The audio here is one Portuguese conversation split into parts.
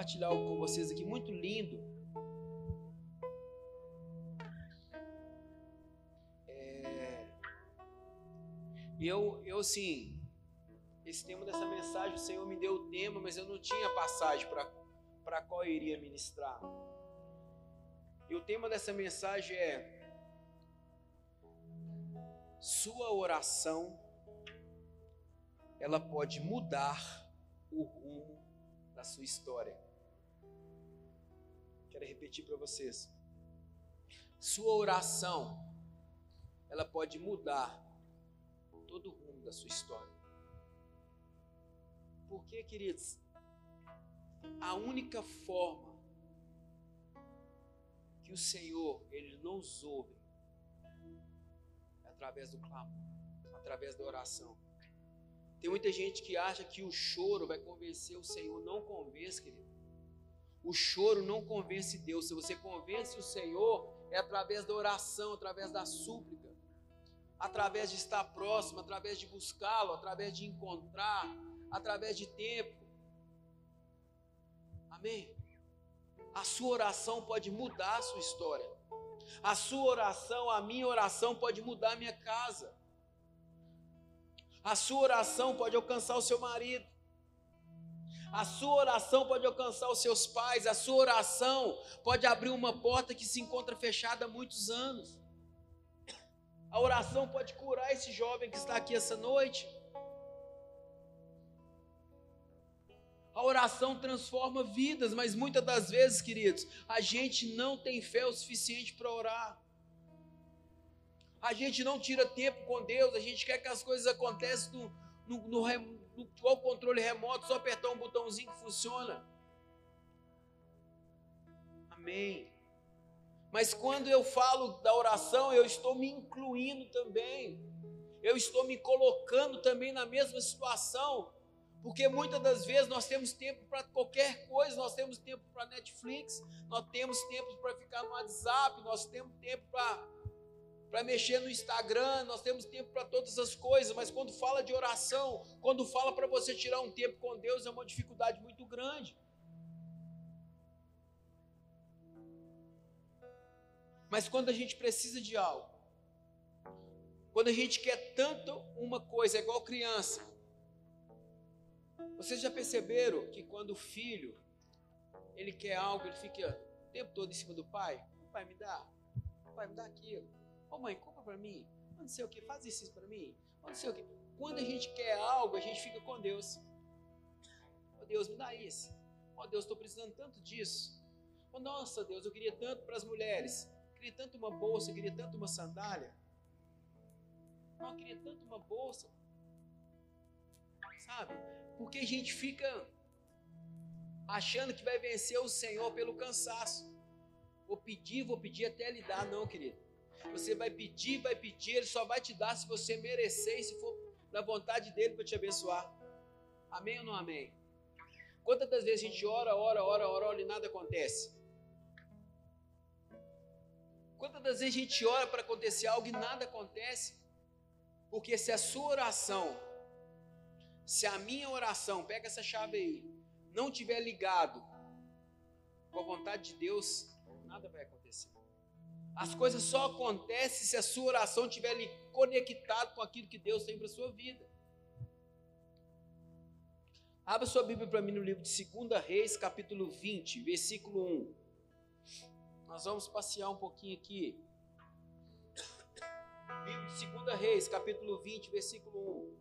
compartilhar algo com vocês aqui muito lindo. É... Eu, eu assim, esse tema dessa mensagem, o Senhor me deu o tema, mas eu não tinha passagem para qual eu iria ministrar. E o tema dessa mensagem é sua oração ela pode mudar o rumo da sua história. Quero repetir para vocês. Sua oração ela pode mudar todo o rumo da sua história. Porque, queridos, a única forma que o Senhor ele nos ouve é através do clamor, através da oração. Tem muita gente que acha que o choro vai convencer o Senhor. Não convence, querido. O choro não convence Deus. Se você convence o Senhor, é através da oração, através da súplica, através de estar próximo, através de buscá-lo, através de encontrar, através de tempo. Amém? A sua oração pode mudar a sua história. A sua oração, a minha oração pode mudar a minha casa. A sua oração pode alcançar o seu marido. A sua oração pode alcançar os seus pais. A sua oração pode abrir uma porta que se encontra fechada há muitos anos. A oração pode curar esse jovem que está aqui essa noite. A oração transforma vidas, mas muitas das vezes, queridos, a gente não tem fé o suficiente para orar. A gente não tira tempo com Deus, a gente quer que as coisas aconteçam no, no, no, no controle remoto, só apertar um botãozinho que funciona. Amém. Mas quando eu falo da oração, eu estou me incluindo também. Eu estou me colocando também na mesma situação. Porque muitas das vezes nós temos tempo para qualquer coisa, nós temos tempo para Netflix, nós temos tempo para ficar no WhatsApp, nós temos tempo para para mexer no Instagram, nós temos tempo para todas as coisas, mas quando fala de oração, quando fala para você tirar um tempo com Deus, é uma dificuldade muito grande. Mas quando a gente precisa de algo, quando a gente quer tanto uma coisa, é igual criança. Vocês já perceberam que quando o filho ele quer algo, ele fica o tempo todo em cima do pai? Pai, me dá. Pai, me dá aquilo. Ô oh, mãe, compra para mim. Não sei o que, faz isso para mim. Não sei o que. Quando a gente quer algo, a gente fica com Deus. Ô oh, Deus, me dá isso. Ó oh, Deus, estou precisando tanto disso. Oh, nossa, Deus, eu queria tanto para as mulheres. queria tanto uma bolsa, queria tanto uma sandália. Eu queria tanto uma bolsa. Sabe? Porque a gente fica achando que vai vencer o Senhor pelo cansaço. Vou pedir, vou pedir até Ele dar. Não, querido. Você vai pedir, vai pedir, Ele só vai te dar se você merecer e se for da vontade dEle para te abençoar. Amém ou não amém? Quantas vezes a gente ora, ora, ora, ora, ora e nada acontece? Quantas das vezes a gente ora para acontecer algo e nada acontece? Porque se a sua oração, se a minha oração, pega essa chave aí, não tiver ligado com a vontade de Deus, nada vai acontecer. As coisas só acontecem se a sua oração estiver ali conectado com aquilo que Deus tem para a sua vida. Abra sua Bíblia para mim no livro de 2 Reis, capítulo 20, versículo 1. Nós vamos passear um pouquinho aqui. Livro de 2 Reis, capítulo 20, versículo 1.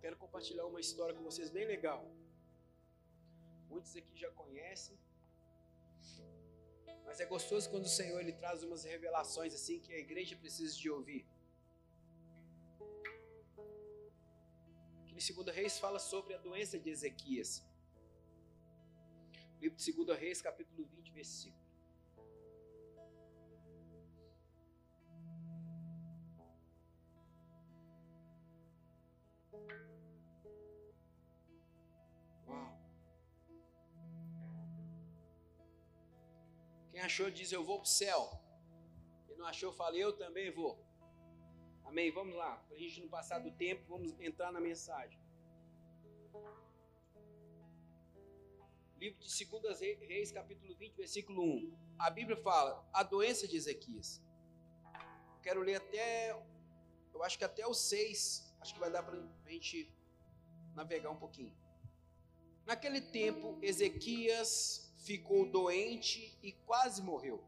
Quero compartilhar uma história com vocês bem legal. Muitos aqui já conhecem. Mas é gostoso quando o Senhor ele traz umas revelações assim que a igreja precisa de ouvir. Aqui em 2 Reis fala sobre a doença de Ezequias. Livro de 2 Reis, capítulo 20, versículo. Achou diz eu vou para o céu. Quem não achou, fala eu também vou. Amém? Vamos lá, para a gente não passar do tempo, vamos entrar na mensagem. Livro de 2 Reis, capítulo 20, versículo 1. A Bíblia fala: a doença de Ezequias. Quero ler até, eu acho que até o 6, acho que vai dar para a gente navegar um pouquinho. Naquele tempo, Ezequias ficou doente e quase morreu.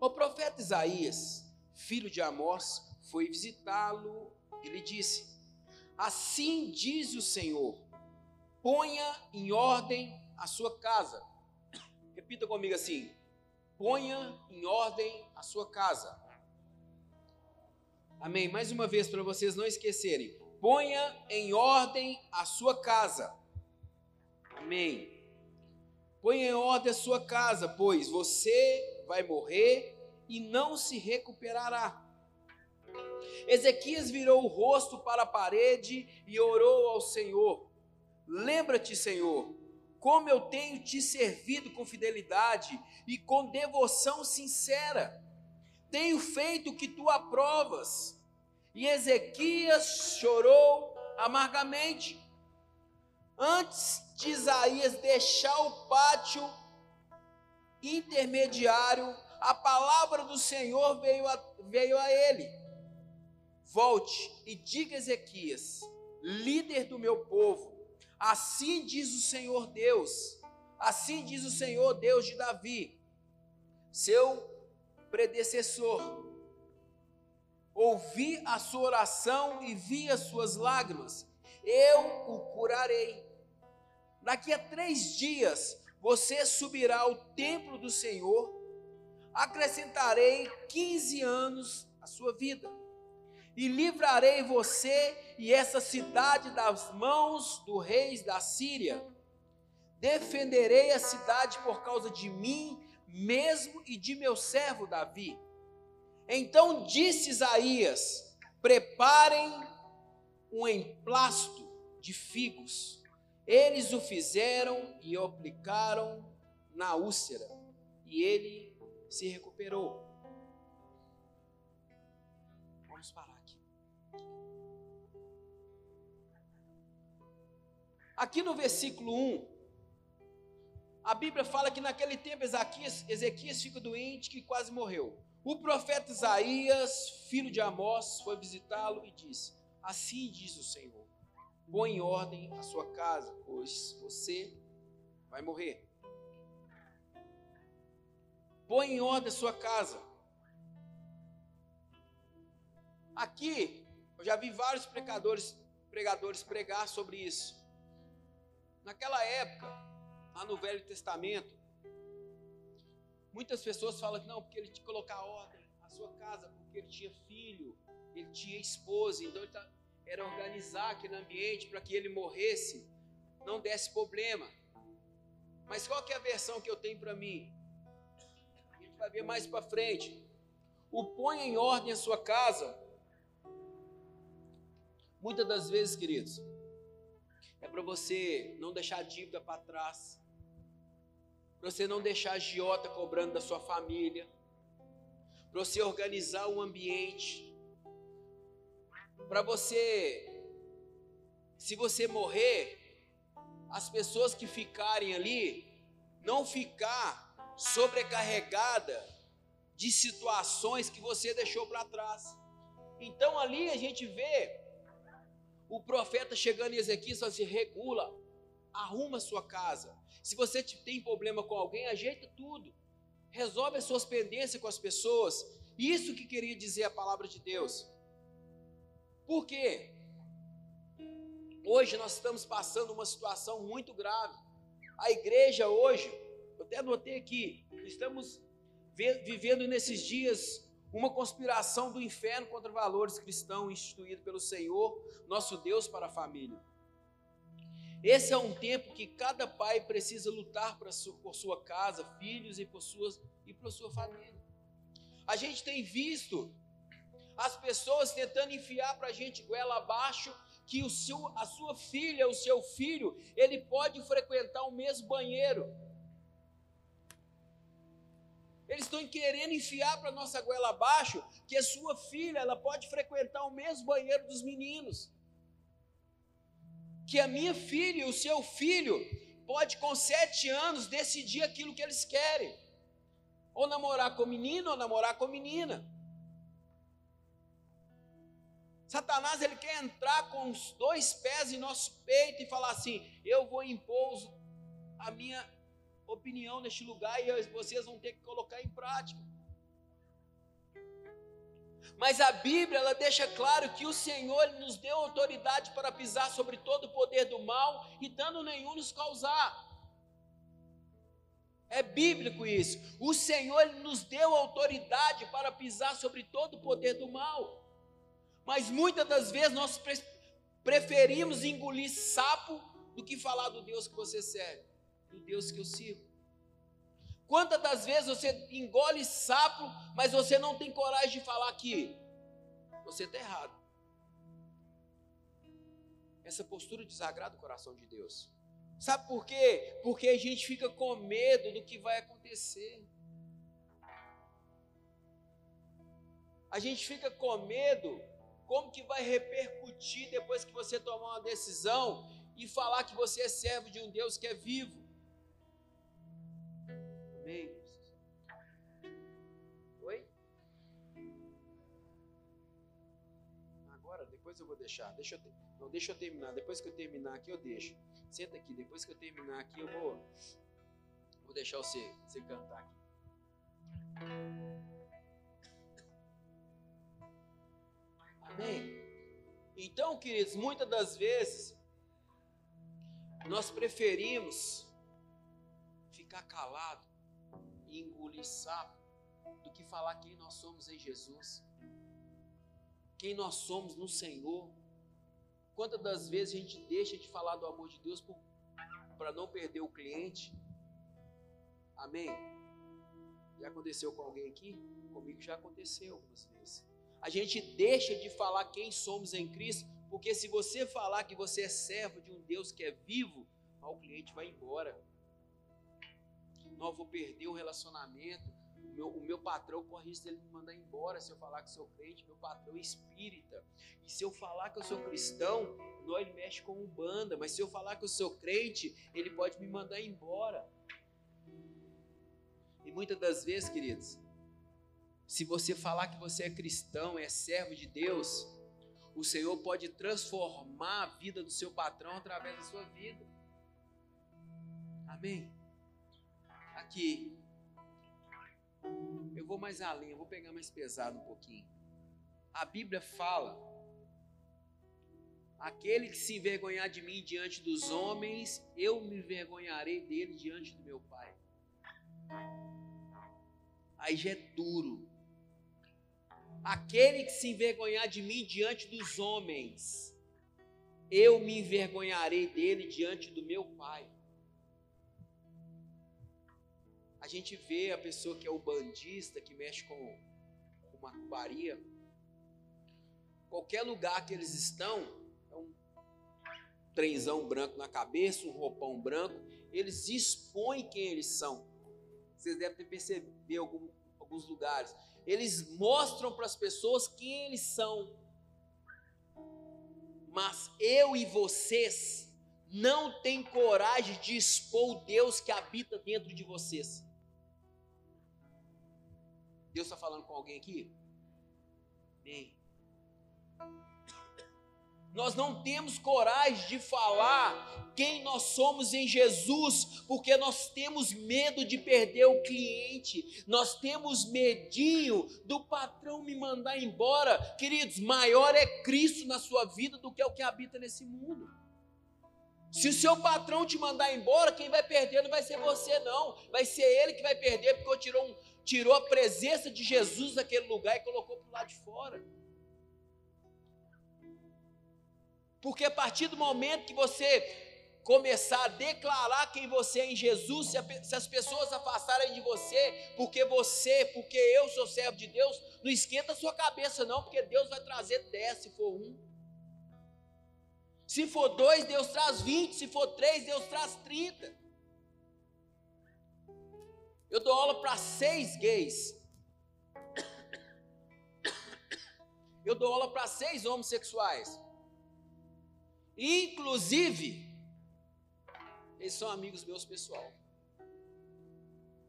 O profeta Isaías, filho de Amós, foi visitá-lo e lhe disse: Assim diz o Senhor: ponha em ordem a sua casa. Repita comigo assim: ponha em ordem a sua casa. Amém. Mais uma vez para vocês não esquecerem: ponha em ordem a sua casa. Amém. Ponha em ordem a sua casa, pois você vai morrer e não se recuperará. Ezequias virou o rosto para a parede e orou ao Senhor: Lembra-te, Senhor, como eu tenho te servido com fidelidade e com devoção sincera. Tenho feito o que tu aprovas. E Ezequias chorou amargamente. Antes de Isaías deixar o pátio intermediário, a palavra do Senhor veio a, veio a ele. Volte e diga a Ezequias, líder do meu povo, assim diz o Senhor Deus, assim diz o Senhor Deus de Davi, seu predecessor. Ouvi a sua oração e vi as suas lágrimas, eu o curarei. Daqui a três dias você subirá ao templo do Senhor, acrescentarei 15 anos à sua vida, e livrarei você e essa cidade das mãos do rei da Síria. Defenderei a cidade por causa de mim mesmo e de meu servo Davi. Então disse Isaías: Preparem um emplasto de figos eles o fizeram e o aplicaram na úlcera, e ele se recuperou. Vamos parar aqui. Aqui no versículo 1, a Bíblia fala que naquele tempo Ezequias, Ezequias fica doente que quase morreu. O profeta Isaías, filho de Amós, foi visitá-lo e disse: Assim diz o Senhor Põe em ordem a sua casa, pois você vai morrer. Põe em ordem a sua casa. Aqui, eu já vi vários pregadores, pregadores pregar sobre isso. Naquela época, lá no Velho Testamento, muitas pessoas falam que não, porque ele que colocar ordem a sua casa, porque ele tinha filho, ele tinha esposa, então ele está era organizar aquele ambiente para que ele morresse, não desse problema. Mas qual que é a versão que eu tenho para mim? A gente vai ver mais para frente. O põe em ordem a sua casa. Muitas das vezes, queridos, é para você não deixar dívida para trás, para você não deixar agiota cobrando da sua família, para você organizar o ambiente, para você, se você morrer, as pessoas que ficarem ali, não ficar sobrecarregada de situações que você deixou para trás. Então ali a gente vê o profeta chegando em Ezequiel e assim, regula, arruma sua casa. Se você tem problema com alguém, ajeita tudo. Resolve as suas pendências com as pessoas. Isso que queria dizer a palavra de Deus. Por quê? Hoje nós estamos passando uma situação muito grave. A igreja hoje, eu até anotei aqui, estamos vivendo nesses dias uma conspiração do inferno contra valores cristãos instituído pelo Senhor, nosso Deus, para a família. Esse é um tempo que cada pai precisa lutar por sua casa, filhos e por, suas, e por sua família. A gente tem visto as pessoas tentando enfiar para a gente goela abaixo que o seu, a sua filha, o seu filho, ele pode frequentar o mesmo banheiro. Eles estão querendo enfiar para nossa goela abaixo que a sua filha ela pode frequentar o mesmo banheiro dos meninos. Que a minha filha o seu filho pode com sete anos decidir aquilo que eles querem. Ou namorar com menino ou namorar com menina. Satanás ele quer entrar com os dois pés em nosso peito e falar assim: eu vou impor a minha opinião neste lugar e vocês vão ter que colocar em prática. Mas a Bíblia ela deixa claro que o Senhor nos deu autoridade para pisar sobre todo o poder do mal e dano nenhum nos causar. É bíblico isso. O Senhor nos deu autoridade para pisar sobre todo o poder do mal. Mas muitas das vezes nós preferimos engolir sapo do que falar do Deus que você serve, do Deus que eu sigo. Quantas das vezes você engole sapo, mas você não tem coragem de falar que você está errado? Essa postura desagrada o coração de Deus. Sabe por quê? Porque a gente fica com medo do que vai acontecer. A gente fica com medo como que vai repercutir depois que você tomar uma decisão e falar que você é servo de um Deus que é vivo. Amém? Oi? Agora, depois eu vou deixar. Deixa eu, não, deixa eu terminar. Depois que eu terminar aqui, eu deixo. Senta aqui. Depois que eu terminar aqui, eu vou, vou deixar você, você cantar aqui. Amém? Então, queridos, muitas das vezes nós preferimos ficar calado e engolir sapo do que falar quem nós somos em Jesus, quem nós somos no Senhor. Quantas das vezes a gente deixa de falar do amor de Deus para não perder o cliente? Amém? Já aconteceu com alguém aqui? Comigo já aconteceu algumas vezes. A gente deixa de falar quem somos em Cristo, porque se você falar que você é servo de um Deus que é vivo, o cliente vai embora não, vou perder o relacionamento. O meu, o meu patrão corre risco dele me mandar embora se eu falar que sou crente. Meu patrão é espírita. E se eu falar que eu sou cristão, não, ele mexe com banda. Mas se eu falar que eu sou crente, ele pode me mandar embora. E muitas das vezes, queridos, se você falar que você é cristão, é servo de Deus, o Senhor pode transformar a vida do seu patrão através da sua vida. Amém? Aqui. Eu vou mais além, eu vou pegar mais pesado um pouquinho. A Bíblia fala: aquele que se envergonhar de mim diante dos homens, eu me envergonharei dele diante do meu Pai. Aí já é duro. Aquele que se envergonhar de mim diante dos homens, eu me envergonharei dele diante do meu Pai. A gente vê a pessoa que é o bandista, que mexe com, com macumbaria. Qualquer lugar que eles estão, é um trenzão branco na cabeça, um roupão branco, eles expõem quem eles são. Vocês devem ter percebido algum, alguns lugares. Eles mostram para as pessoas quem eles são. Mas eu e vocês não tem coragem de expor o Deus que habita dentro de vocês. Deus está falando com alguém aqui? Amém. Nós não temos coragem de falar quem nós somos em Jesus, porque nós temos medo de perder o cliente, nós temos medinho do patrão me mandar embora. Queridos, maior é Cristo na sua vida do que o que habita nesse mundo. Se o seu patrão te mandar embora, quem vai perder não vai ser você, não. Vai ser ele que vai perder, porque tirou, um, tirou a presença de Jesus daquele lugar e colocou para o lado de fora. Porque a partir do momento que você começar a declarar quem você é em Jesus, se, as pessoas afastarem de você, porque você, porque eu sou servo de Deus, não esquenta a sua cabeça, não, porque Deus vai trazer dez se for um. Se for dois, Deus traz vinte. Se for três, Deus traz trinta. Eu dou aula para seis gays. Eu dou aula para seis homossexuais. Inclusive, eles são amigos meus pessoal.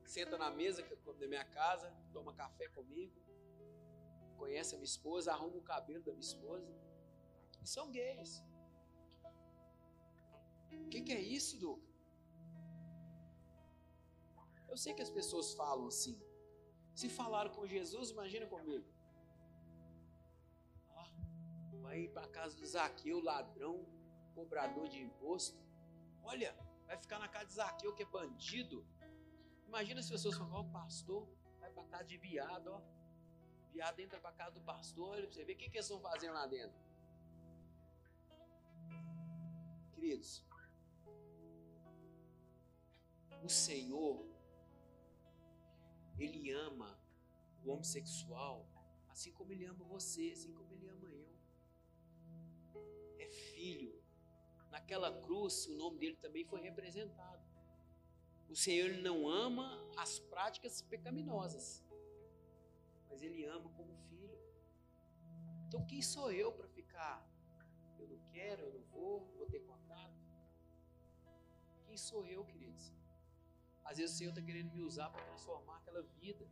Senta na mesa da minha casa, toma café comigo, conhece a minha esposa, arruma o cabelo da minha esposa. E são gays. O que, que é isso, Duca? Eu sei que as pessoas falam assim. Se falaram com Jesus, imagina comigo. Ah, vai para casa do Zaqueu, ladrão, cobrador de imposto. Olha, vai ficar na casa de Zaqueu, que é bandido. Imagina as pessoas falam, ó, oh, pastor, vai para casa de viado, ó. Viado entra para casa do pastor, olha para você ver o que, que eles estão fazendo lá dentro. Queridos, o Senhor, Ele ama o homossexual, assim como Ele ama você, assim como Ele ama eu. Naquela cruz, o nome dele também foi representado. O Senhor não ama as práticas pecaminosas, mas Ele ama como filho. Então, quem sou eu para ficar? Eu não quero, eu não vou, vou ter contato. Quem sou eu, queridos? Às vezes o Senhor está querendo me usar para transformar aquela vida.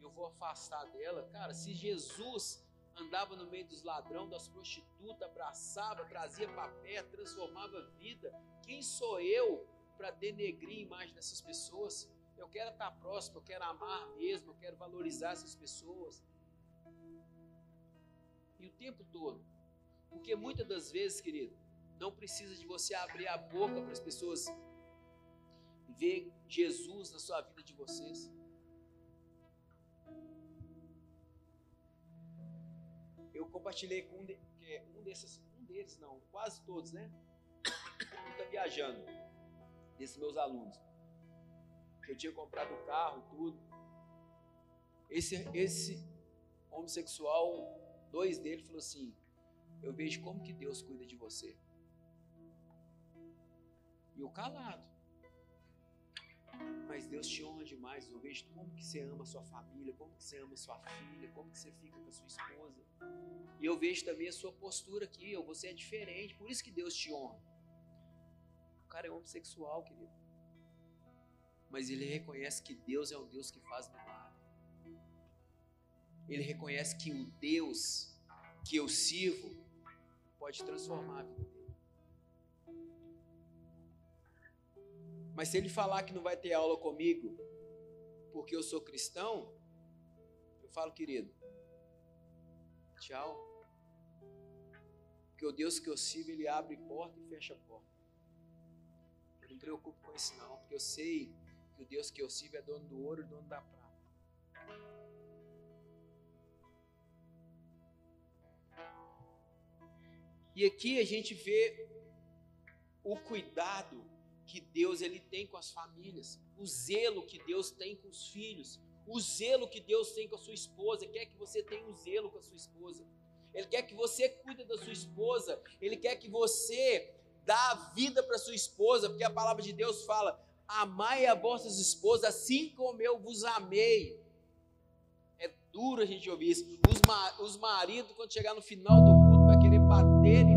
E eu vou afastar dela. Cara, se Jesus andava no meio dos ladrões, das prostitutas, abraçava, trazia para transformava vida, quem sou eu para denegrir a imagem dessas pessoas? Eu quero estar próximo, eu quero amar mesmo, eu quero valorizar essas pessoas. E o tempo todo. Porque muitas das vezes, querido, não precisa de você abrir a boca para as pessoas ver Jesus na sua vida de vocês. Eu compartilhei com um, de, é um desses, um deles não, quase todos, né? Está viajando, desses meus alunos. Eu tinha comprado o carro, tudo. Esse, esse homossexual, dois dele falou assim: Eu vejo como que Deus cuida de você. E eu calado. Mas Deus te honra demais. Eu vejo como que você ama a sua família, como que você ama a sua filha, como que você fica com a sua esposa. E eu vejo também a sua postura aqui. Você é diferente, por isso que Deus te honra. O cara é homossexual, querido. Mas ele reconhece que Deus é um Deus que faz milagre. Ele reconhece que o Deus que eu sirvo pode transformar a vida Mas se ele falar que não vai ter aula comigo porque eu sou cristão, eu falo, querido, tchau. Porque o Deus que eu sirvo, ele abre porta e fecha porta. Eu não me preocupo com isso não, porque eu sei que o Deus que eu sirvo é dono do ouro e dono da prata. E aqui a gente vê o cuidado que Deus ele tem com as famílias, o zelo que Deus tem com os filhos, o zelo que Deus tem com a sua esposa, quer que você tenha um zelo com a sua esposa. Ele quer que você cuide da sua esposa, ele quer que você dá a vida para sua esposa, porque a palavra de Deus fala: "Amai a vossas esposas assim como eu vos amei". É duro a gente ouvir isso. Os, os maridos quando chegar no final do culto vai querer bater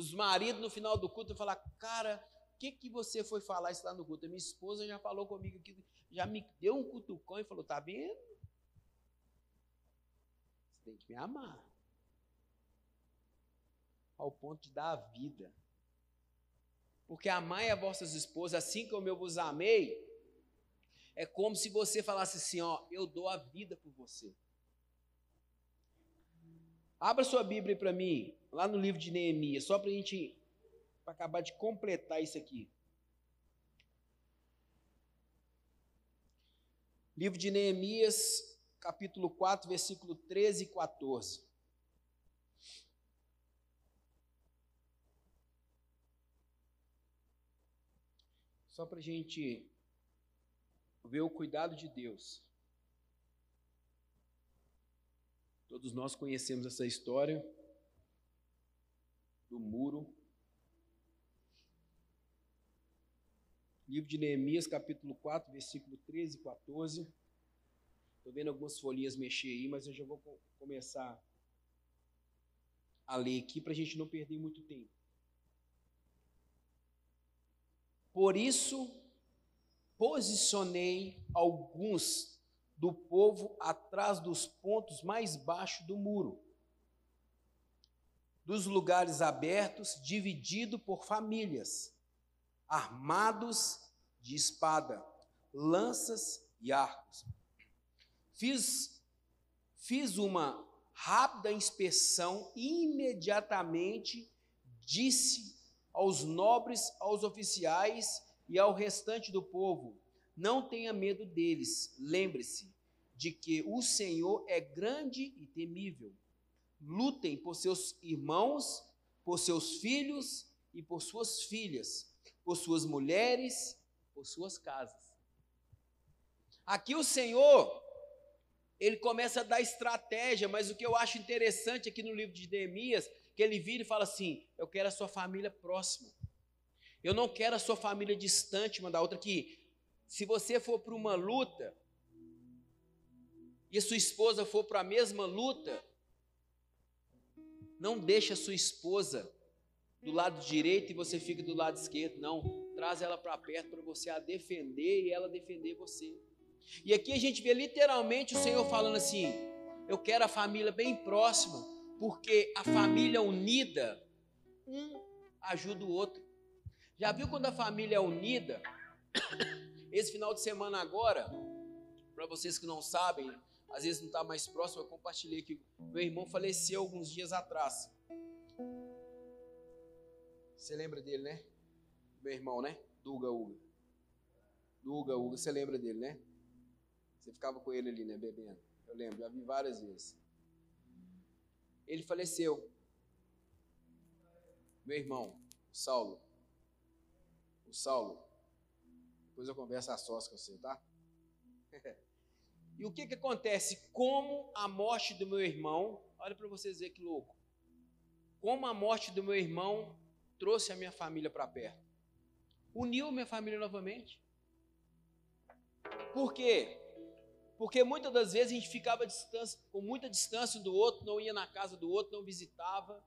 os maridos no final do culto falar: Cara, o que, que você foi falar isso lá no culto? Minha esposa já falou comigo aqui, já me deu um cutucão e falou: Tá vendo? Você tem que me amar. Ao ponto de dar a vida. Porque amai a vossas esposas assim como eu vos amei. É como se você falasse assim: Ó, eu dou a vida por você. Abra sua Bíblia para mim, lá no livro de Neemias, só para a gente pra acabar de completar isso aqui. Livro de Neemias, capítulo 4, versículo 13 e 14. Só para a gente ver o cuidado de Deus. Todos nós conhecemos essa história do muro. Livro de Neemias, capítulo 4, versículo 13 e 14. Estou vendo algumas folhinhas mexer aí, mas eu já vou começar a ler aqui para a gente não perder muito tempo. Por isso, posicionei alguns do povo atrás dos pontos mais baixos do muro, dos lugares abertos, dividido por famílias, armados de espada, lanças e arcos. Fiz, fiz uma rápida inspeção e imediatamente disse aos nobres, aos oficiais e ao restante do povo: não tenha medo deles. Lembre-se de que o Senhor é grande e temível. Lutem por seus irmãos, por seus filhos e por suas filhas, por suas mulheres, por suas casas. Aqui o Senhor ele começa a dar estratégia, mas o que eu acho interessante aqui no livro de Neemias, que ele vira e fala assim: Eu quero a sua família próxima. Eu não quero a sua família distante uma da outra. Que se você for para uma luta e sua esposa for para a mesma luta, não deixe a sua esposa do lado direito e você fica do lado esquerdo. Não, traz ela para perto para você a defender e ela defender você. E aqui a gente vê literalmente o Senhor falando assim: eu quero a família bem próxima, porque a família unida, um ajuda o outro. Já viu quando a família é unida? Esse final de semana agora, para vocês que não sabem, às vezes não está mais próximo, eu compartilhei que meu irmão faleceu alguns dias atrás. Você lembra dele, né? Meu irmão, né? Duga Uga. Duga Uga, você lembra dele, né? Você ficava com ele ali, né, bebendo. Eu lembro, já vi várias vezes. Ele faleceu. Meu irmão, o Saulo. O Saulo. Depois eu converso a sós com você, tá? e o que que acontece? Como a morte do meu irmão, olha para vocês verem que louco. Como a morte do meu irmão trouxe a minha família para perto. Uniu minha família novamente. Por quê? Porque muitas das vezes a gente ficava com muita distância do outro, não ia na casa do outro, não visitava.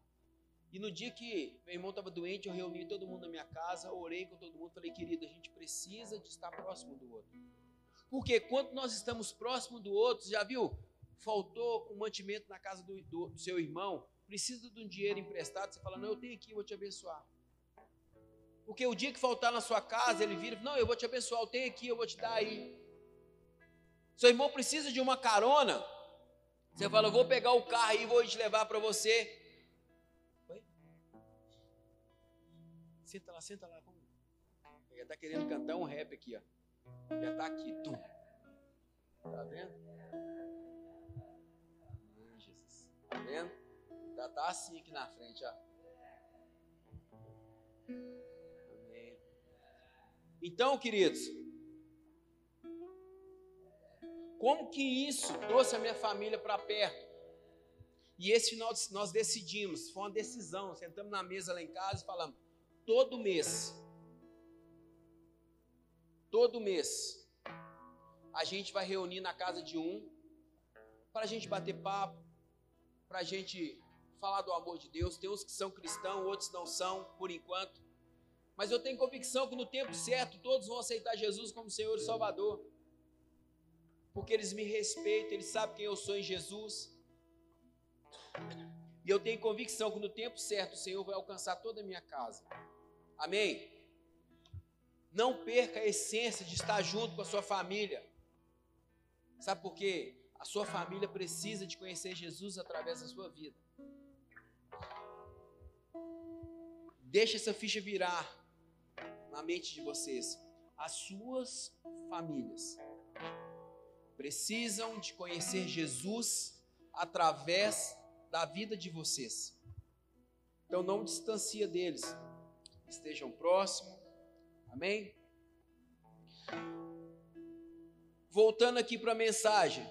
E no dia que meu irmão estava doente, eu reuni todo mundo na minha casa, orei com todo mundo, falei, querido, a gente precisa de estar próximo do outro. Porque quando nós estamos próximo do outro, já viu? Faltou um mantimento na casa do, do, do seu irmão, precisa de um dinheiro emprestado, você fala, não, eu tenho aqui, eu vou te abençoar. Porque o dia que faltar na sua casa, ele vira, não, eu vou te abençoar, eu tenho aqui, eu vou te dar aí. Seu irmão precisa de uma carona. Você fala, eu vou pegar o carro e vou te levar para você. Oi? Senta lá, senta lá. Ele está querendo cantar um rap aqui, ó. Já está aqui, tum. Tá vendo? Jesus. Tá vendo? Já tá assim aqui na frente, ó. Amém. Então, queridos, como que isso trouxe a minha família para perto? E esse final nós decidimos, foi uma decisão, sentamos na mesa lá em casa e falamos, todo mês, todo mês, a gente vai reunir na casa de um, para a gente bater papo, para a gente falar do amor de Deus. Tem uns que são cristãos, outros não são, por enquanto. Mas eu tenho convicção que no tempo certo todos vão aceitar Jesus como Senhor e Salvador porque eles me respeitam, eles sabem quem eu sou em Jesus. E eu tenho convicção que no tempo certo o Senhor vai alcançar toda a minha casa. Amém? Não perca a essência de estar junto com a sua família. Sabe por quê? A sua família precisa de conhecer Jesus através da sua vida. Deixa essa ficha virar na mente de vocês. As suas famílias precisam de conhecer Jesus através da vida de vocês. Então não distancia deles. Estejam próximos. Amém? Voltando aqui para a mensagem.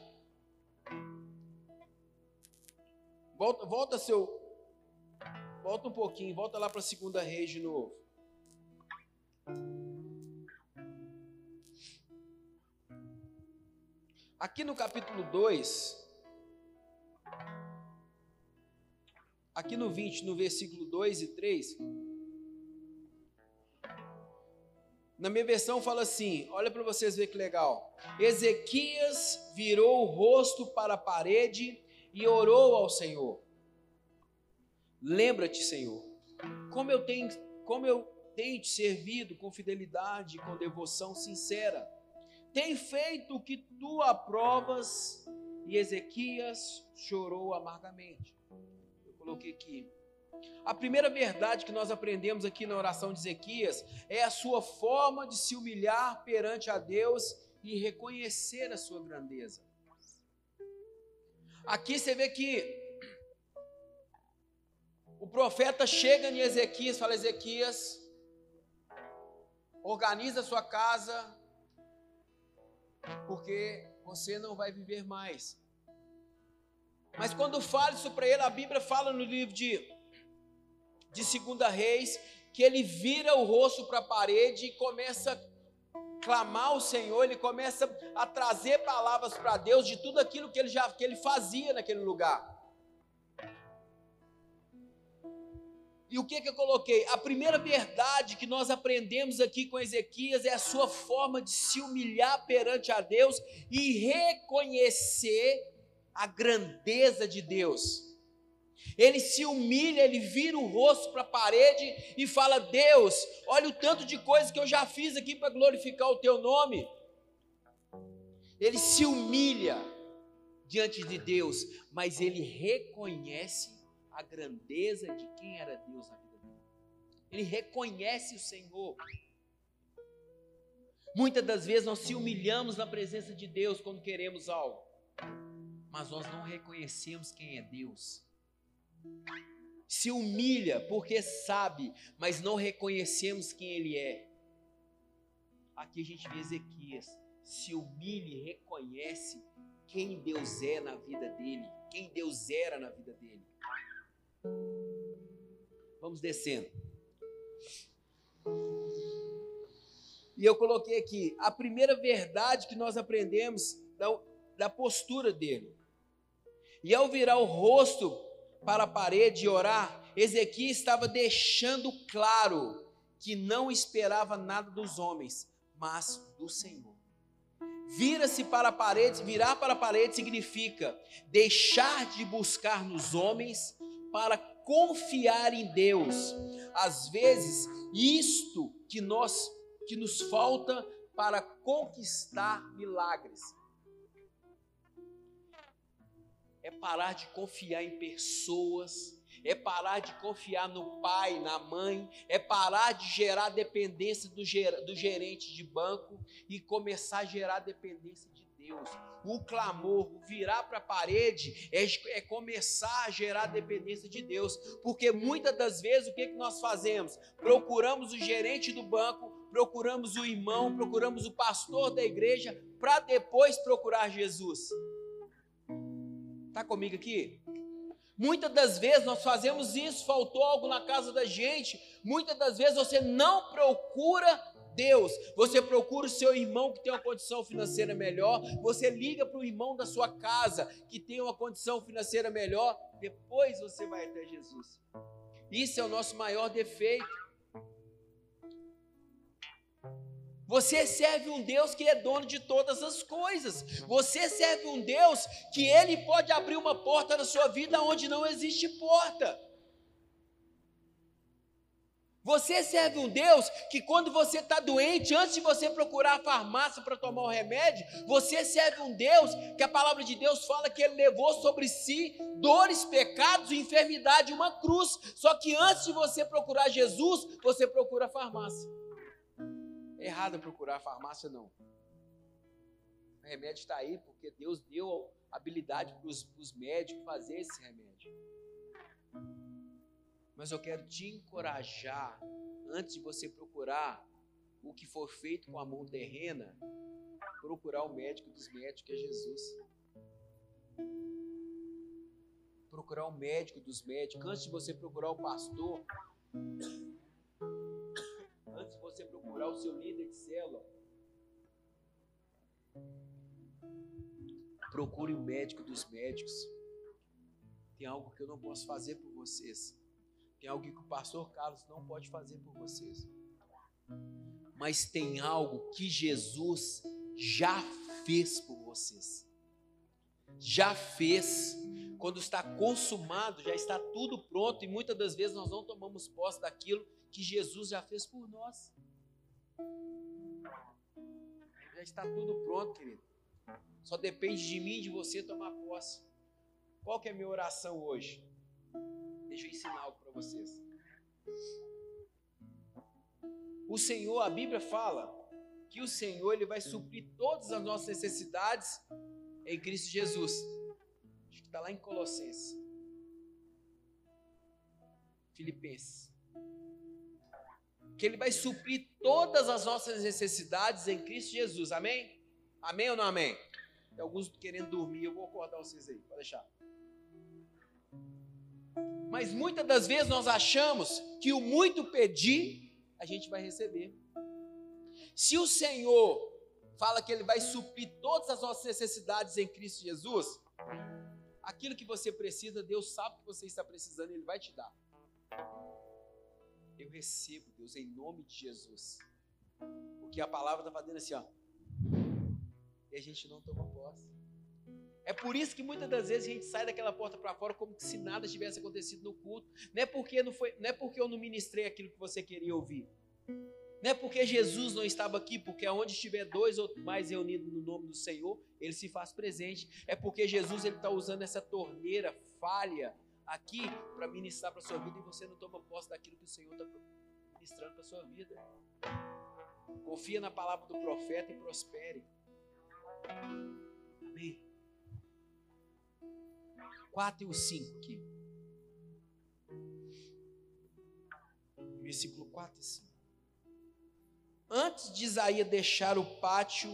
Volta, volta seu. Volta um pouquinho, volta lá para a segunda rede de novo. Aqui no capítulo 2, aqui no 20, no versículo 2 e 3, na minha versão fala assim: olha para vocês ver que legal. Ezequias virou o rosto para a parede e orou ao Senhor. Lembra-te, Senhor, como eu tenho, como eu tenho te servido com fidelidade, com devoção sincera. Tem feito o que tu aprovas. E Ezequias chorou amargamente. Eu coloquei aqui. A primeira verdade que nós aprendemos aqui na oração de Ezequias é a sua forma de se humilhar perante a Deus e reconhecer a sua grandeza. Aqui você vê que o profeta chega em Ezequias, fala: Ezequias, organiza a sua casa, porque você não vai viver mais. Mas quando fala isso para ele, a Bíblia fala no livro de, de Segunda Reis, que ele vira o rosto para a parede e começa a clamar ao Senhor, ele começa a trazer palavras para Deus de tudo aquilo que ele já que ele fazia naquele lugar. E o que, que eu coloquei? A primeira verdade que nós aprendemos aqui com Ezequias é a sua forma de se humilhar perante a Deus e reconhecer a grandeza de Deus. Ele se humilha, ele vira o rosto para a parede e fala: Deus, olha o tanto de coisas que eu já fiz aqui para glorificar o teu nome. Ele se humilha diante de Deus, mas ele reconhece a grandeza de quem era Deus na vida dele. Ele reconhece o Senhor. Muitas das vezes nós se humilhamos na presença de Deus quando queremos algo, mas nós não reconhecemos quem é Deus. Se humilha porque sabe, mas não reconhecemos quem Ele é. Aqui a gente vê Ezequias, se humilha e reconhece quem Deus é na vida dele, quem Deus era na vida dele. Vamos descendo. E eu coloquei aqui a primeira verdade que nós aprendemos da, da postura dele. E ao virar o rosto para a parede e orar, Ezequiel estava deixando claro que não esperava nada dos homens, mas do Senhor. Vira-se para a parede, virar para a parede significa deixar de buscar nos homens para confiar em Deus. Às vezes, isto que nós que nos falta para conquistar milagres é parar de confiar em pessoas, é parar de confiar no pai, na mãe, é parar de gerar dependência do, ger, do gerente de banco e começar a gerar dependência de Deus. O clamor, o virar para a parede, é, é, começar a gerar dependência de Deus. Porque muitas das vezes o que, que nós fazemos? Procuramos o gerente do banco, procuramos o irmão, procuramos o pastor da igreja, para depois procurar Jesus. Está comigo aqui? Muitas das vezes nós fazemos isso, faltou algo na casa da gente. Muitas das vezes você não procura Deus, você procura o seu irmão que tem uma condição financeira melhor, você liga para o irmão da sua casa que tem uma condição financeira melhor, depois você vai até Jesus. Isso é o nosso maior defeito. Você serve um Deus que é dono de todas as coisas. Você serve um Deus que ele pode abrir uma porta na sua vida onde não existe porta. Você serve um Deus que, quando você está doente, antes de você procurar a farmácia para tomar o remédio, você serve um Deus que a palavra de Deus fala que ele levou sobre si dores, pecados e enfermidade, uma cruz. Só que antes de você procurar Jesus, você procura a farmácia. É errado procurar farmácia, não. O remédio está aí porque Deus deu habilidade para os médicos fazer esse remédio. Mas eu quero te encorajar, antes de você procurar o que for feito com a mão terrena, procurar o médico dos médicos, que é Jesus. Procurar o médico dos médicos, antes de você procurar o pastor, procurar o seu líder de célula. Procure o médico dos médicos. Tem algo que eu não posso fazer por vocês. Tem algo que o pastor Carlos não pode fazer por vocês. Mas tem algo que Jesus já fez por vocês. Já fez. Quando está consumado, já está tudo pronto e muitas das vezes nós não tomamos posse daquilo que Jesus já fez por nós. Já está tudo pronto, querido. Só depende de mim e de você tomar posse. Qual que é a minha oração hoje? Deixa eu ensinar algo para vocês. O Senhor, a Bíblia fala que o Senhor ele vai suprir todas as nossas necessidades em Cristo Jesus. Acho que está lá em Colossenses. Filipenses. Que ele vai suprir todas as nossas necessidades em Cristo Jesus. Amém? Amém ou não amém? Tem alguns querendo dormir, eu vou acordar vocês aí, pode deixar. Mas muitas das vezes nós achamos que o muito pedir, a gente vai receber. Se o Senhor fala que Ele vai suprir todas as nossas necessidades em Cristo Jesus, aquilo que você precisa, Deus sabe que você está precisando, Ele vai te dar. Eu recebo, Deus, em nome de Jesus. Porque a palavra está fazendo assim, ó e a gente não toma posse. É por isso que muitas das vezes a gente sai daquela porta para fora como se nada tivesse acontecido no culto. Não é porque não foi, não é porque eu não ministrei aquilo que você queria ouvir. Não é porque Jesus não estava aqui, porque aonde estiver dois ou mais reunidos no nome do Senhor, ele se faz presente. É porque Jesus ele está usando essa torneira falha aqui para ministrar para sua vida e você não toma posse daquilo que o Senhor está ministrando para sua vida. Confia na palavra do profeta e prospere. Amém. 4 e o 5 aqui. Versículo 4 e 5. Antes de Isaías deixar o pátio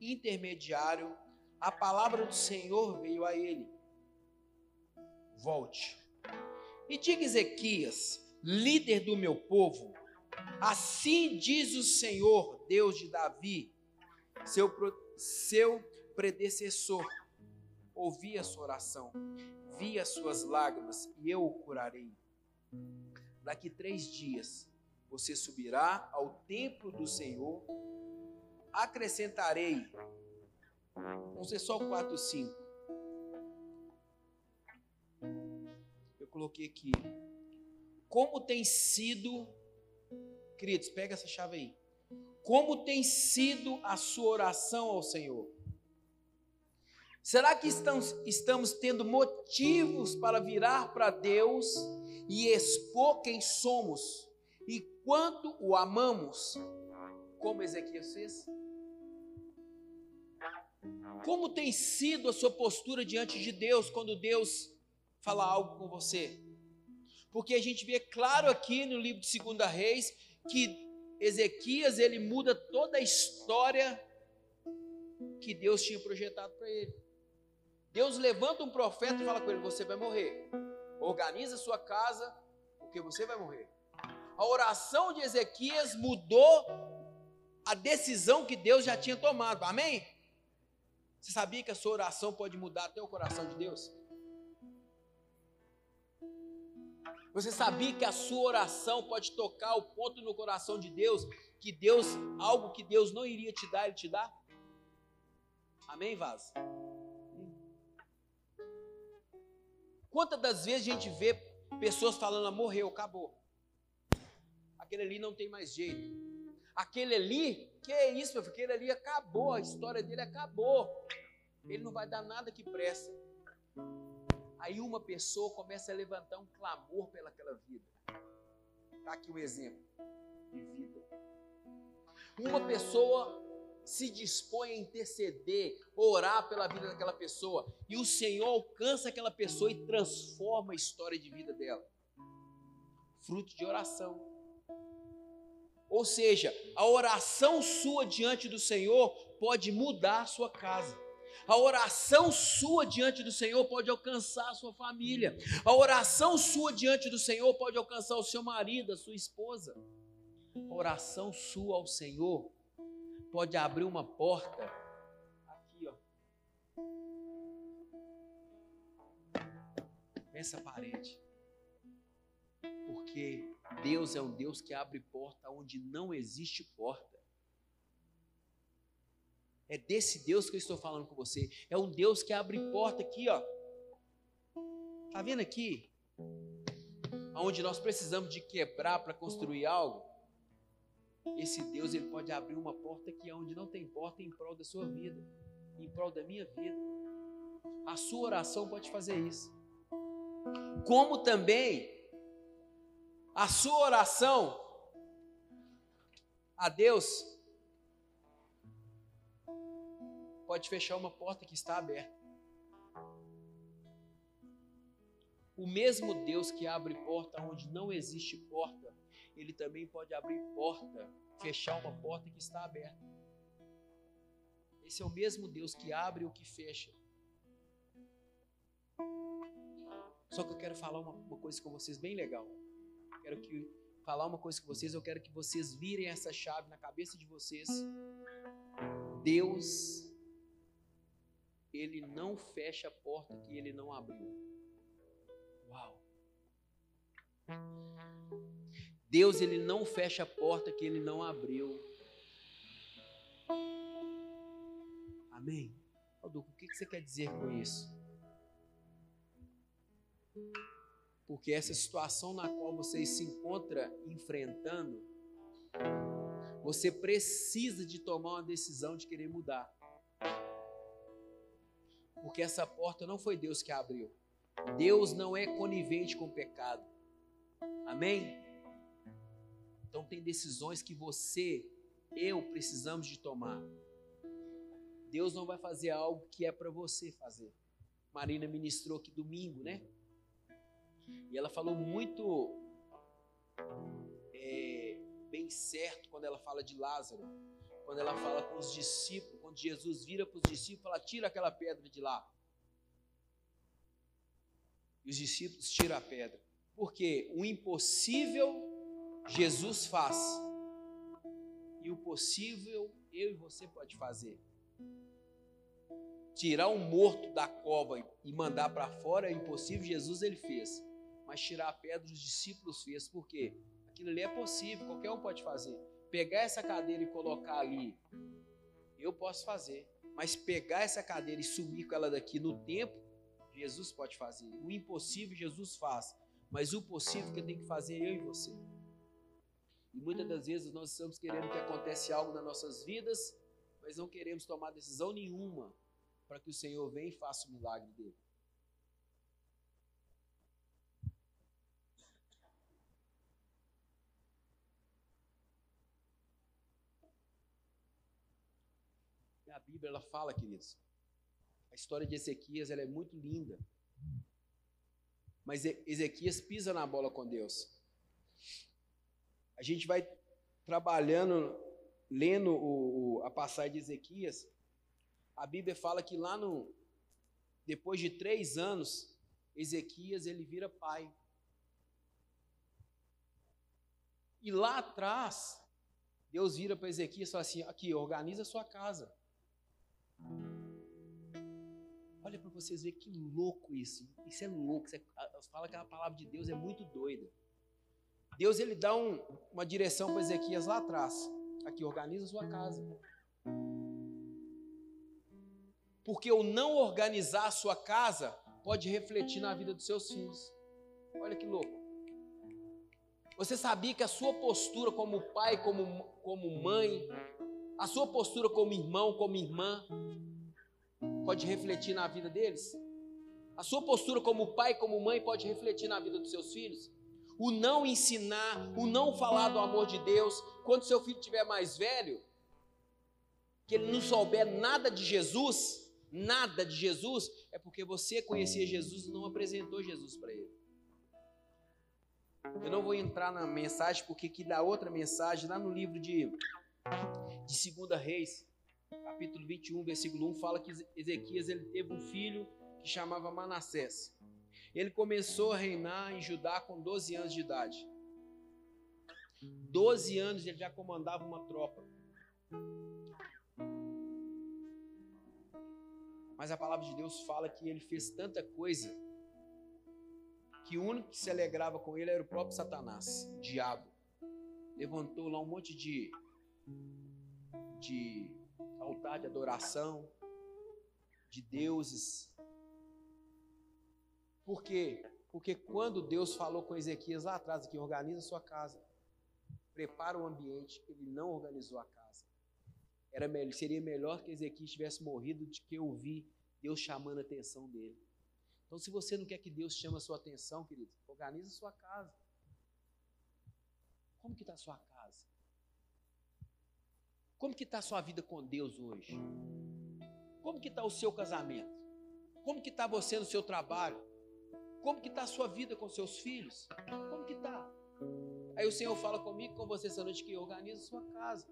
intermediário, a palavra do Senhor veio a ele. Volte. E diga Ezequias, líder do meu povo, assim diz o Senhor, Deus de Davi, seu, seu predecessor. Ouvi a sua oração, vi as suas lágrimas e eu o curarei. Daqui três dias você subirá ao templo do Senhor. Acrescentarei. Vamos ser só 4, 5. Coloquei aqui. Como tem sido. Queridos, pega essa chave aí. Como tem sido a sua oração ao Senhor? Será que estamos, estamos tendo motivos para virar para Deus e expor quem somos e quanto o amamos, como Ezequiel fez? Como tem sido a sua postura diante de Deus quando Deus fala algo com você? Porque a gente vê claro aqui no livro de 2 Reis que Ezequias ele muda toda a história que Deus tinha projetado para ele. Deus levanta um profeta e fala com ele: Você vai morrer. Organiza a sua casa, porque você vai morrer. A oração de Ezequias mudou a decisão que Deus já tinha tomado. Amém? Você sabia que a sua oração pode mudar até o coração de Deus? Você sabia que a sua oração pode tocar o ponto no coração de Deus, que Deus, algo que Deus não iria te dar, Ele te dá? Amém, Vaz? Quantas das vezes a gente vê pessoas falando, ah, morreu, acabou. Aquele ali não tem mais jeito. Aquele ali, que é isso, meu filho? Aquele ali acabou, a história dele acabou. Ele não vai dar nada que presta. Aí uma pessoa começa a levantar um clamor pelaquela vida. Está aqui um exemplo de vida. Uma pessoa se dispõe a interceder, orar pela vida daquela pessoa, e o Senhor alcança aquela pessoa e transforma a história de vida dela. Fruto de oração. Ou seja, a oração sua diante do Senhor pode mudar a sua casa. A oração sua diante do Senhor pode alcançar a sua família. A oração sua diante do Senhor pode alcançar o seu marido, a sua esposa. A oração sua ao Senhor pode abrir uma porta aqui, ó. Nessa parede. Porque Deus é um Deus que abre porta onde não existe porta. É desse Deus que eu estou falando com você. É um Deus que abre porta aqui, ó. Tá vendo aqui? Onde nós precisamos de quebrar para construir algo. Esse Deus ele pode abrir uma porta aqui onde não tem porta em prol da sua vida, em prol da minha vida. A sua oração pode fazer isso. Como também a sua oração a Deus pode fechar uma porta que está aberta. O mesmo Deus que abre porta onde não existe porta, ele também pode abrir porta, fechar uma porta que está aberta. Esse é o mesmo Deus que abre o que fecha. Só que eu quero falar uma, uma coisa com vocês bem legal. Quero que falar uma coisa com vocês, eu quero que vocês virem essa chave na cabeça de vocês. Deus ele não fecha a porta que ele não abriu. Uau! Deus ele não fecha a porta que ele não abriu. Amém? Alduco, o que você quer dizer com isso? Porque essa situação na qual você se encontra enfrentando, você precisa de tomar uma decisão de querer mudar. Porque essa porta não foi Deus que abriu. Deus não é conivente com o pecado. Amém? Então tem decisões que você, eu precisamos de tomar. Deus não vai fazer algo que é para você fazer. Marina ministrou aqui domingo, né? E ela falou muito é, bem certo quando ela fala de Lázaro quando ela fala com os discípulos, quando Jesus vira para os discípulos, fala: tira aquela pedra de lá. E os discípulos tiram a pedra. Porque o impossível Jesus faz. E o possível eu e você pode fazer. Tirar um morto da cova e mandar para fora é impossível, Jesus ele fez. Mas tirar a pedra os discípulos fez. Por quê? Aquilo ali é possível, qualquer um pode fazer pegar essa cadeira e colocar ali, eu posso fazer. Mas pegar essa cadeira e sumir com ela daqui no tempo, Jesus pode fazer. O impossível Jesus faz. Mas o possível que tenho que fazer eu e você. E muitas das vezes nós estamos querendo que aconteça algo nas nossas vidas, mas não queremos tomar decisão nenhuma para que o Senhor venha e faça o milagre dele. a Bíblia ela fala, queridos. A história de Ezequias ela é muito linda. Mas Ezequias pisa na bola com Deus. A gente vai trabalhando, lendo o, a passagem de Ezequias. A Bíblia fala que lá no, depois de três anos, Ezequias ele vira pai. E lá atrás, Deus vira para Ezequias e fala assim: aqui, organiza a sua casa. Olha para vocês verem que louco isso. Isso é louco. Isso é, fala que a palavra de Deus é muito doida. Deus ele dá um, uma direção para Ezequias lá atrás. Aqui, organiza sua casa. Porque o não organizar a sua casa pode refletir na vida dos seus filhos. Olha que louco. Você sabia que a sua postura como pai, como, como mãe, a sua postura como irmão, como irmã, pode refletir na vida deles? A sua postura como pai, como mãe, pode refletir na vida dos seus filhos? O não ensinar, o não falar do amor de Deus, quando seu filho estiver mais velho, que ele não souber nada de Jesus, nada de Jesus, é porque você conhecia Jesus e não apresentou Jesus para ele. Eu não vou entrar na mensagem, porque aqui dá outra mensagem, lá no livro de de 2 Reis, capítulo 21, versículo 1, fala que Ezequias ele teve um filho que chamava Manassés. Ele começou a reinar em Judá com 12 anos de idade. 12 anos ele já comandava uma tropa. Mas a palavra de Deus fala que ele fez tanta coisa que o único que se alegrava com ele era o próprio Satanás, o diabo. Levantou lá um monte de, de altar de adoração, de deuses. Por quê? Porque quando Deus falou com Ezequias lá atrás, que organiza sua casa, prepara o ambiente, ele não organizou a casa. Era melhor, seria melhor que Ezequias tivesse morrido do que ouvir Deus chamando a atenção dele. Então, se você não quer que Deus chame a sua atenção, querido, organize a sua casa. Como que está a sua casa? Como que está a sua vida com Deus hoje? Como que está o seu casamento? Como que está você no seu trabalho? Como que está a sua vida com seus filhos? Como que está? Aí o Senhor fala comigo, com você essa noite, que organiza a sua casa.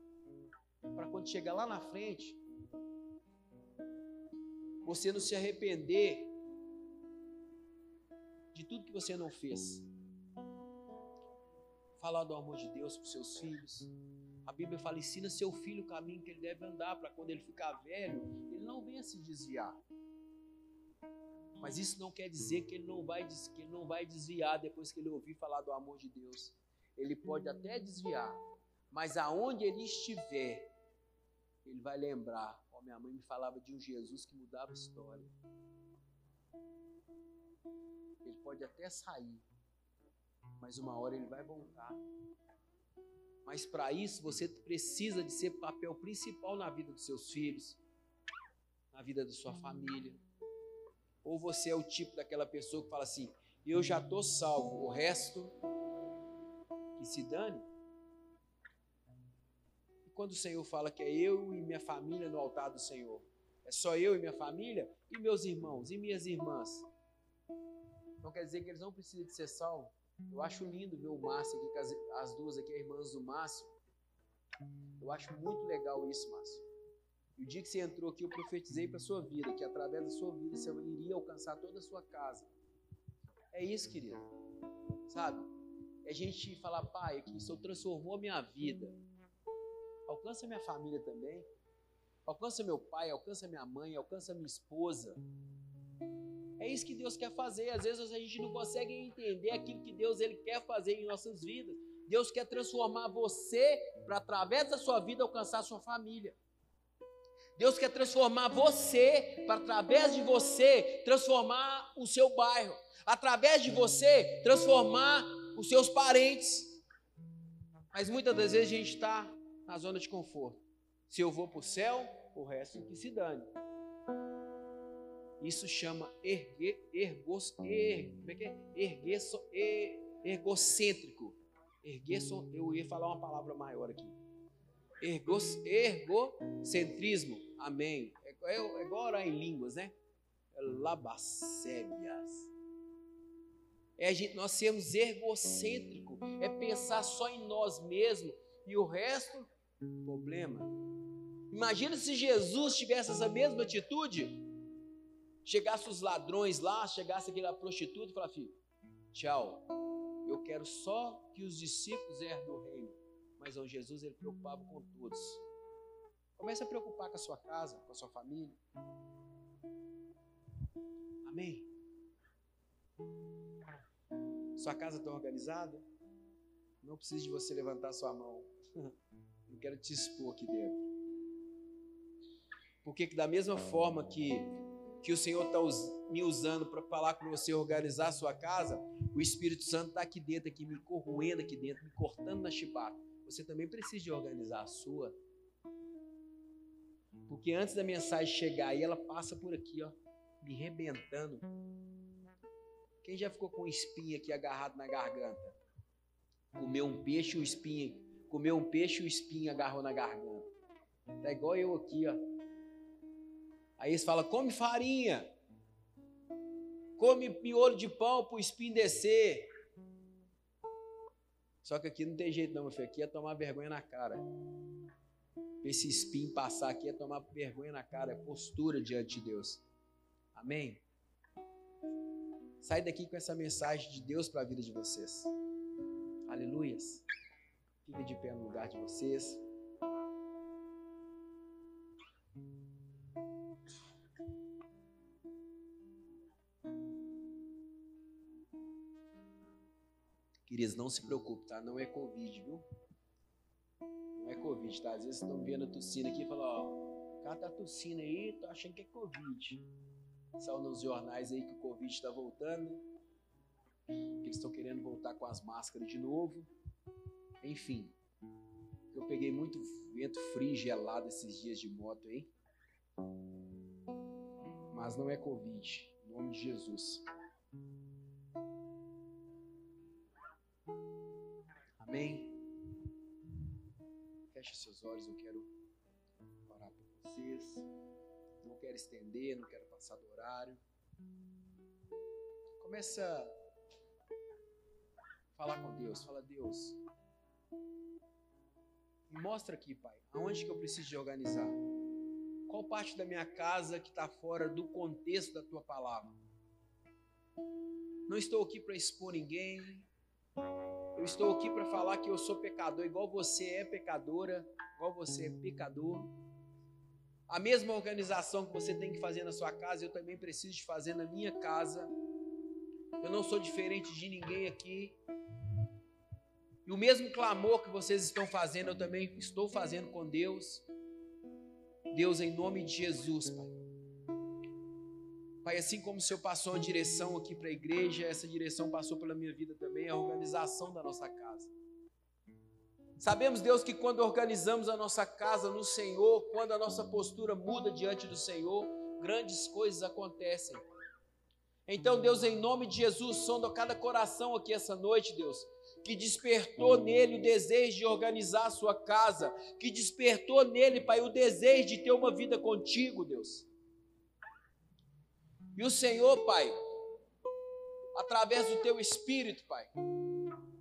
Para quando chegar lá na frente, você não se arrepender de tudo que você não fez. Falar do amor de Deus para os seus filhos. A Bíblia fala: ensina seu filho o caminho que ele deve andar, para quando ele ficar velho, ele não venha se desviar. Mas isso não quer dizer que ele não vai, que ele não vai desviar depois que ele ouvir falar do amor de Deus. Ele pode até desviar, mas aonde ele estiver, ele vai lembrar. Oh, minha mãe me falava de um Jesus que mudava a história. Ele pode até sair, mas uma hora ele vai voltar. Mas para isso você precisa de ser papel principal na vida dos seus filhos, na vida da sua família. Ou você é o tipo daquela pessoa que fala assim: eu já estou salvo, o resto que se dane. E quando o Senhor fala que é eu e minha família no altar do Senhor, é só eu e minha família e meus irmãos e minhas irmãs. Não quer dizer que eles não precisam de ser salvos. Eu acho lindo ver o Márcio aqui, as, as duas aqui, irmãs do Márcio. Eu acho muito legal isso, Márcio. E o dia que você entrou aqui, eu profetizei para sua vida, que através da sua vida você iria alcançar toda a sua casa. É isso, querido. Sabe? É a gente falar, pai, aqui, o Senhor transformou a minha vida. Alcança minha família também. Alcança meu pai, alcança minha mãe, alcança minha esposa. É isso que Deus quer fazer. Às vezes a gente não consegue entender aquilo que Deus ele quer fazer em nossas vidas. Deus quer transformar você para através da sua vida alcançar a sua família. Deus quer transformar você para através de você transformar o seu bairro, através de você transformar os seus parentes. Mas muitas das vezes a gente está na zona de conforto. Se eu vou para o céu, o resto que se dane. Isso chama ergue, ergos, er, como é que é? Ergue, er, ergocêntrico. Ergue, eu ia falar uma palavra maior aqui. Ergos, ergocentrismo. Amém. É, é, é igual orar em línguas, né? É labacébias. É a gente, nós sermos ergocêntrico. É pensar só em nós mesmos. E o resto, problema. Imagina se Jesus tivesse essa mesma atitude chegasse os ladrões lá, chegasse aquela prostituta e falasse, filho, tchau, eu quero só que os discípulos herdem o reino. Mas o Jesus, ele preocupava com todos. Comece a preocupar com a sua casa, com a sua família. Amém? Sua casa está organizada? Não precisa de você levantar sua mão. Não quero te expor aqui dentro. Porque da mesma forma que que o Senhor está me usando para falar com você organizar a sua casa, o Espírito Santo está aqui dentro, aqui me corroendo aqui dentro, me cortando na chibata. Você também precisa de organizar a sua. Porque antes da mensagem chegar aí, ela passa por aqui, ó, me rebentando. Quem já ficou com espinha aqui agarrado na garganta? Comeu um peixe, o espinho, comeu um peixe, o espinho agarrou na garganta. Tá igual eu aqui, ó Aí eles falam: come farinha, come miolo de pão para o espinho descer. Só que aqui não tem jeito, não, meu filho. Aqui é tomar vergonha na cara. Esse espinho passar aqui é tomar vergonha na cara, é postura diante de Deus. Amém? Sai daqui com essa mensagem de Deus para a vida de vocês. Aleluias. Fica de pé no lugar de vocês. Queridos, não se preocupe, tá? Não é Covid, viu? Não é Covid, tá? Às vezes estão vendo a tossina aqui e falam, ó, o cara tá tossindo aí, tô achando que é Covid. Saiu nos jornais aí que o Covid está voltando. Que eles estão querendo voltar com as máscaras de novo. Enfim. Eu peguei muito vento frio e gelado esses dias de moto aí. Mas não é Covid. Em nome de Jesus. Amém? Feche seus olhos, eu quero orar por vocês. Não quero estender, não quero passar do horário. Começa a falar com Deus. Fala, Deus, me mostra aqui, Pai, aonde que eu preciso de organizar. Qual parte da minha casa que está fora do contexto da Tua palavra? Não estou aqui para expor ninguém, eu estou aqui para falar que eu sou pecador, igual você é pecadora, igual você é pecador. A mesma organização que você tem que fazer na sua casa, eu também preciso de fazer na minha casa. Eu não sou diferente de ninguém aqui. E o mesmo clamor que vocês estão fazendo, eu também estou fazendo com Deus. Deus, em nome de Jesus, Pai. Pai, assim como o Senhor passou uma direção aqui para a igreja, essa direção passou pela minha vida também, a organização da nossa casa. Sabemos, Deus, que quando organizamos a nossa casa no Senhor, quando a nossa postura muda diante do Senhor, grandes coisas acontecem. Então, Deus, em nome de Jesus, sonda cada coração aqui essa noite, Deus, que despertou nele o desejo de organizar a sua casa, que despertou nele, Pai, o desejo de ter uma vida contigo, Deus. E o Senhor, Pai, através do teu espírito, Pai,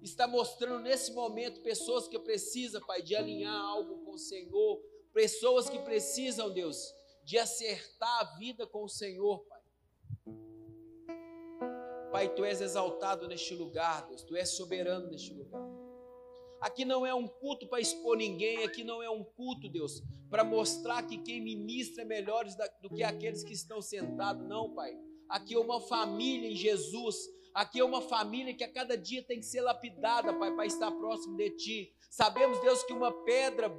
está mostrando nesse momento pessoas que precisam, Pai, de alinhar algo com o Senhor, pessoas que precisam, Deus, de acertar a vida com o Senhor, Pai. Pai, tu és exaltado neste lugar, Deus, tu és soberano neste lugar. Aqui não é um culto para expor ninguém, aqui não é um culto, Deus, para mostrar que quem ministra é melhor do que aqueles que estão sentados, não, Pai. Aqui é uma família em Jesus. Aqui é uma família que a cada dia tem que ser lapidada, Pai, para estar próximo de Ti. Sabemos, Deus, que uma pedra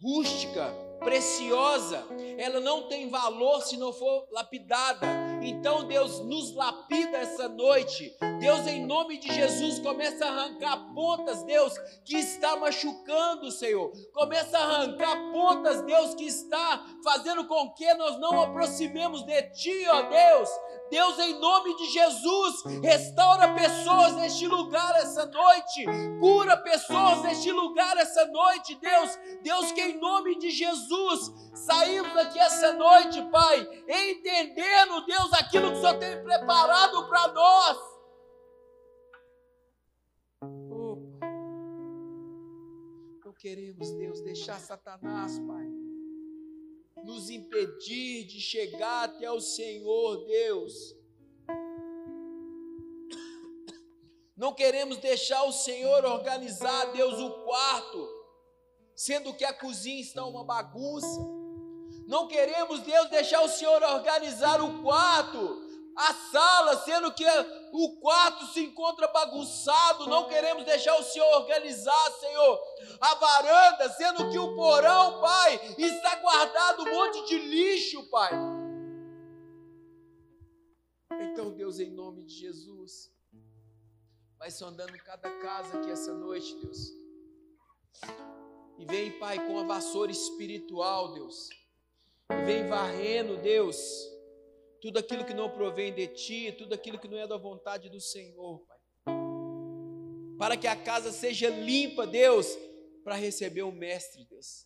rústica, preciosa, ela não tem valor se não for lapidada. Então, Deus nos lapida essa noite. Deus, em nome de Jesus, começa a arrancar pontas, Deus, que está machucando, Senhor. Começa a arrancar pontas, Deus, que está fazendo com que nós não aproximemos de Ti, ó Deus. Deus, em nome de Jesus, restaura pessoas neste lugar essa noite, cura pessoas neste lugar essa noite, Deus. Deus, que em nome de Jesus saímos daqui essa noite, Pai, entendendo, Deus, aquilo que o Senhor tem preparado para nós. Opa. Não queremos, Deus, deixar Satanás, Pai nos impedir de chegar até o Senhor, Deus. Não queremos deixar o Senhor organizar, Deus, o quarto, sendo que a cozinha está uma bagunça. Não queremos, Deus, deixar o Senhor organizar o quarto, a sala, sendo que o quarto se encontra bagunçado, não queremos deixar o Senhor organizar, Senhor, a varanda, sendo que o porão, Pai, está guardado um monte de lixo, Pai. Então, Deus, em nome de Jesus, vai sondando cada casa aqui essa noite, Deus. E vem, Pai, com a vassoura espiritual, Deus. E vem varrendo, Deus tudo aquilo que não provém de ti, tudo aquilo que não é da vontade do Senhor, Pai. Para que a casa seja limpa, Deus, para receber o Mestre, Deus.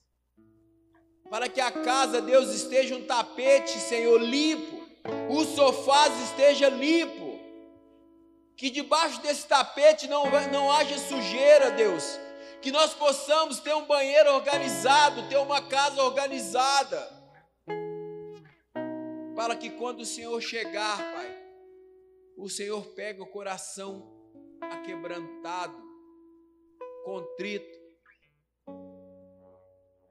Para que a casa, Deus, esteja um tapete, Senhor, limpo, os sofás esteja limpo, que debaixo desse tapete não, não haja sujeira, Deus. Que nós possamos ter um banheiro organizado, ter uma casa organizada para que quando o Senhor chegar, Pai, o Senhor pega o coração aquebrantado, contrito,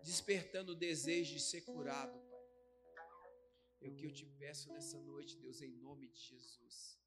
despertando o desejo de ser curado, Pai. É o que eu te peço nessa noite, Deus, em nome de Jesus.